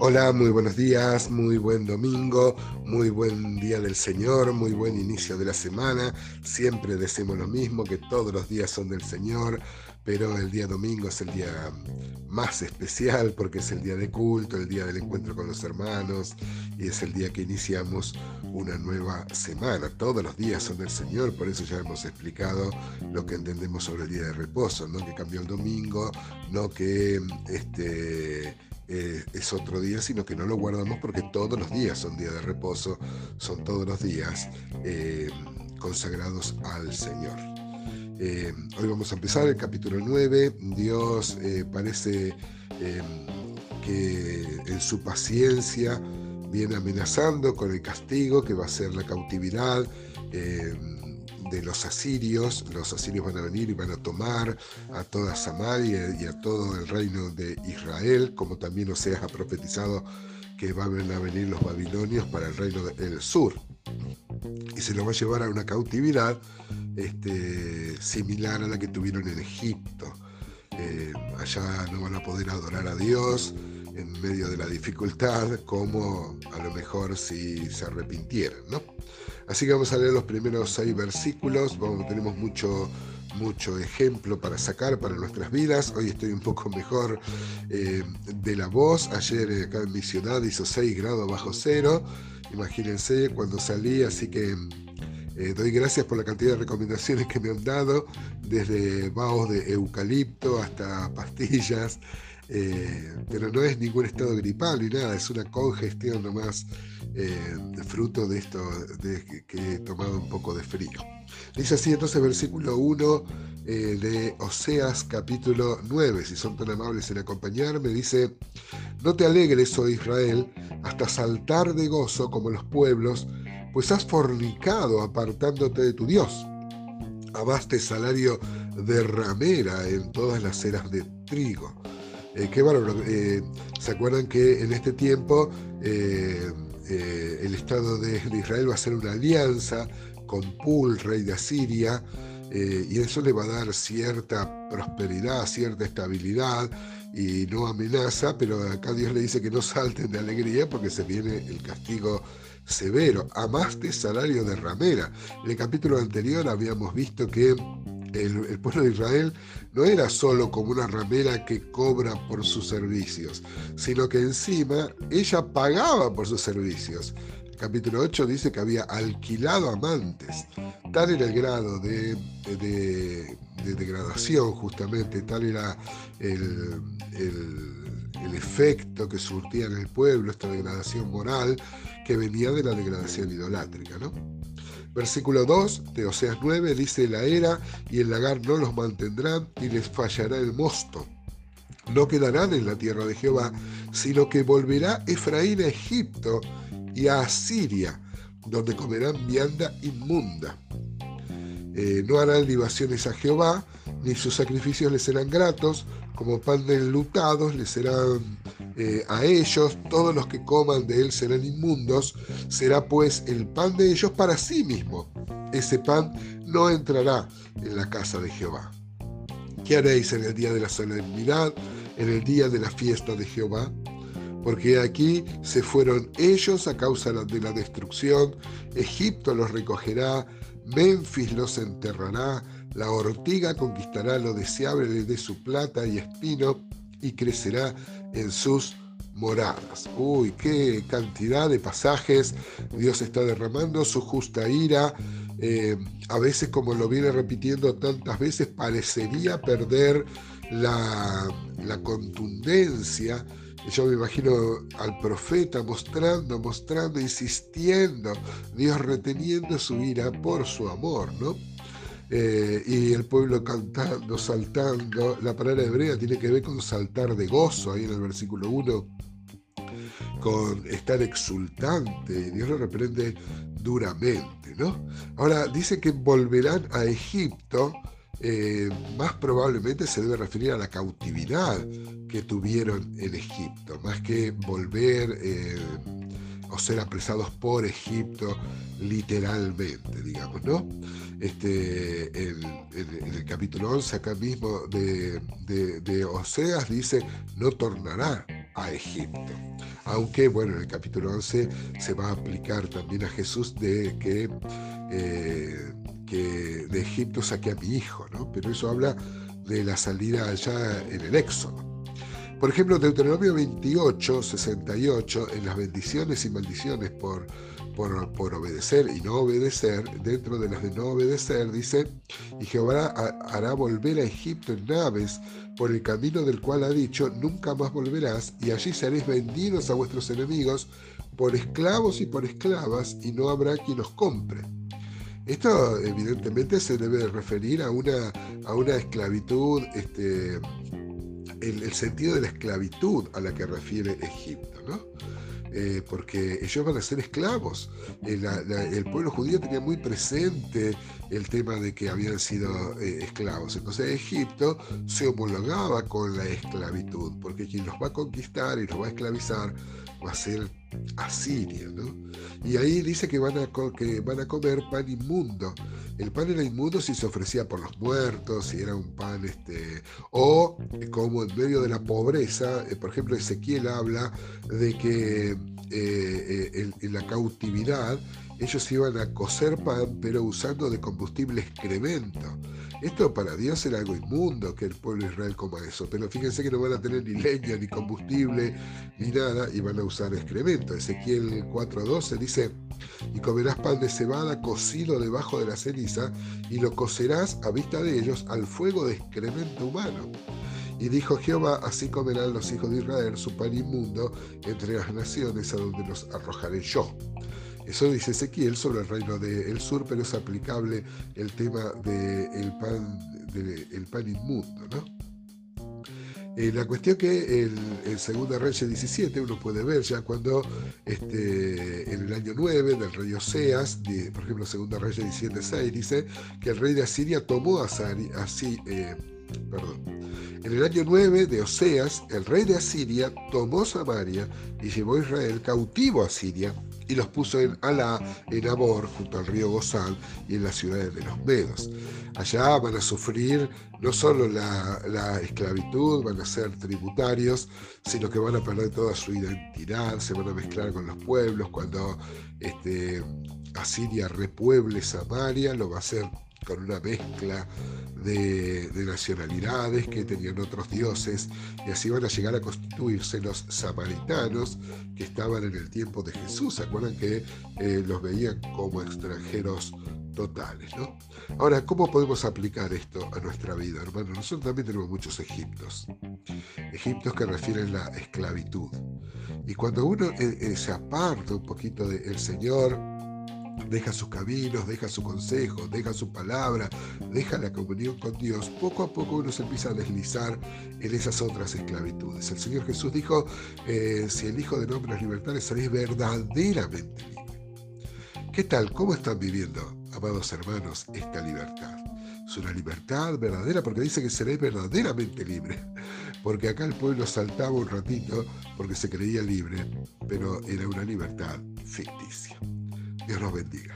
Hola, muy buenos días, muy buen domingo, muy buen día del Señor, muy buen inicio de la semana. Siempre decimos lo mismo, que todos los días son del Señor, pero el día domingo es el día más especial porque es el día de culto, el día del encuentro con los hermanos y es el día que iniciamos una nueva semana. Todos los días son del Señor, por eso ya hemos explicado lo que entendemos sobre el día de reposo, no que cambió el domingo, no que este eh, es otro día, sino que no lo guardamos porque todos los días son días de reposo, son todos los días eh, consagrados al Señor. Eh, hoy vamos a empezar el capítulo 9. Dios parece que en su paciencia viene amenazando con el castigo que va a ser la cautividad de los asirios. Los asirios van a venir y van a tomar a toda Samaria y a todo el reino de Israel, como también Oseas ha profetizado que van a venir los babilonios para el reino del sur. Y se lo va a llevar a una cautividad este, similar a la que tuvieron en Egipto. Eh, allá no van a poder adorar a Dios en medio de la dificultad, como a lo mejor si se arrepintieran, ¿no? Así que vamos a leer los primeros seis versículos, vamos, tenemos mucho, mucho ejemplo para sacar para nuestras vidas. Hoy estoy un poco mejor eh, de la voz. Ayer eh, acá en mi ciudad hizo 6 grados bajo cero. Imagínense cuando salí, así que eh, doy gracias por la cantidad de recomendaciones que me han dado, desde vaos de eucalipto hasta pastillas. Pero no es ningún estado gripal ni nada, es una congestión nomás eh, fruto de esto de que, he tomado un poco de frío. Dice así entonces versículo 1 eh, de Oseas capítulo 9, si son tan amables en acompañarme, dice, no te alegres, oh Israel, hasta saltar de gozo como los pueblos, pues has fornicado apartándote de tu Dios. Amaste salario de ramera en todas las eras de trigo. Eh, qué bárbaro. ¿Se acuerdan que en este tiempo eh, el Estado de, Israel va a hacer una alianza con Pul, rey de Asiria, eh, y eso le va a dar cierta prosperidad, cierta estabilidad y no amenaza, pero acá Dios le dice que no salten de alegría porque se viene el castigo severo. Amaste salario de ramera. En el capítulo anterior habíamos visto que el, pueblo de Israel no era solo como una ramera que cobra por sus servicios, sino que encima ella pagaba por sus servicios. Capítulo 8 dice que había alquilado amantes. Tal era el grado de, degradación, justamente, tal era el, el efecto que surtía en el pueblo, esta degradación moral que venía de la degradación idolátrica. ¿no? Versículo 2 de Oseas 9 dice, la era y el lagar no los mantendrán y les fallará el mosto. No quedarán en la tierra de Jehová, sino que volverá Efraín a Egipto y a Asiria, donde comerán vianda inmunda. Eh, no harán libaciones a Jehová, ni sus sacrificios les serán gratos, como pan de enlutados les serán eh, a ellos, todos los que coman de él serán inmundos, será pues el pan de ellos para sí mismo. Ese pan no entrará en la casa de Jehová. ¿Qué haréis en el día de la solemnidad, en el día de la fiesta de Jehová? Porque aquí se fueron ellos a causa de la destrucción, Egipto los recogerá, Memphis los enterrará, la ortiga conquistará lo deseable de su plata y espino, y crecerá en sus moradas. Uy, qué cantidad de pasajes Dios está derramando, su justa ira. Eh, a veces, como lo viene repitiendo tantas veces, parecería perder la, la contundencia. Yo me imagino al profeta mostrando, mostrando, insistiendo, Dios reteniendo su ira por su amor, ¿no? Eh, y el pueblo cantando, saltando. La palabra hebrea tiene que ver con saltar de gozo, ahí en el versículo 1, con estar exultante. Dios lo reprende duramente, ¿no? Ahora, dice que volverán a Egipto. Eh, más probablemente se debe referir a la cautividad que tuvieron en Egipto, más que volver eh, o ser apresados por Egipto literalmente, digamos, ¿no? Este, en, el capítulo 11, acá mismo de, Oseas, dice, no tornará a Egipto. Aunque, bueno, en el capítulo 11 se va a aplicar también a Jesús de que, eh, que de Egipto saqué a mi hijo, ¿no? Pero eso habla de la salida allá en el Éxodo. Por ejemplo, Deuteronomio 28, 68, en las bendiciones y maldiciones por, por, obedecer y no obedecer, dentro de las de no obedecer, dice, y Jehová hará volver a Egipto en naves por el camino del cual ha dicho, nunca más volverás, y allí seréis vendidos a vuestros enemigos por esclavos y por esclavas, y no habrá quien os compre. Esto evidentemente se debe referir a una, a una esclavitud este, el, sentido de la esclavitud a la que refiere Egipto, ¿no? Eh, porque ellos van a ser esclavos. Eh, el pueblo judío tenía muy presente el tema de que habían sido eh, esclavos. Entonces Egipto se homologaba con la esclavitud, porque quien los va a conquistar y los va a esclavizar va a ser Asiria, ¿no? Y ahí dice que van, a, que van a comer pan inmundo. El pan era inmundo si se ofrecía por los muertos, si era un pan, este, o como en medio de la pobreza, eh, por ejemplo, Ezequiel habla de que eh, eh, en la cautividad ellos iban a cocer pan, pero usando de combustible excremento. Esto para Dios era algo inmundo que el pueblo de Israel coma eso, pero fíjense que no van a tener ni leña, ni combustible, ni nada, y van a usar excremento. Ezequiel 4.12 dice, y comerás pan de cebada cocido debajo de la ceniza, y lo cocerás a vista de ellos al fuego de excremento humano. Y dijo Jehová, así comerán los hijos de Israel su pan inmundo entre las naciones a donde los arrojaré yo. Eso dice Ezequiel sobre el reino del sur, pero es aplicable el tema del pan, de, inmundo. ¿no? Eh, la cuestión que en, en Segunda Reyes 17 uno puede ver ya cuando este, en el año 9 del rey Oseas, por ejemplo Segunda Reyes 17, 6 dice que el rey de Asiria tomó a Sari, eh, en el año 9 de Oseas, el rey de Asiria tomó Samaria y llevó a Israel cautivo a Siria y los puso en Alá, en Abor, junto al río Gozán y en las ciudades de los Medos. Allá van a sufrir no solo la, esclavitud, van a ser tributarios, sino que van a perder toda su identidad, se van a mezclar con los pueblos. Cuando este, Asiria repueble Samaria, lo va a hacer con una mezcla de, nacionalidades que tenían otros dioses, y así van a llegar a constituirse los samaritanos que estaban en el tiempo de Jesús. ¿Se acuerdan que eh, los veían como extranjeros totales? ¿no? Ahora, ¿cómo podemos aplicar esto a nuestra vida, hermano? Nosotros también tenemos muchos egiptos, egiptos que refieren la esclavitud. Y cuando uno eh, eh, se aparta un poquito del Señor, deja sus caminos, deja su consejo, deja su palabra, deja la comunión con Dios, poco a poco uno se empieza a deslizar en esas otras esclavitudes. El Señor Jesús dijo, eh, si el Hijo de Hombre es libertad, seréis verdaderamente libres. ¿Qué tal? ¿Cómo están viviendo, amados hermanos, esta libertad? Es una libertad verdadera porque dice que seréis verdaderamente libres. Porque acá el pueblo saltaba un ratito porque se creía libre, pero era una libertad ficticia. Dios los bendiga.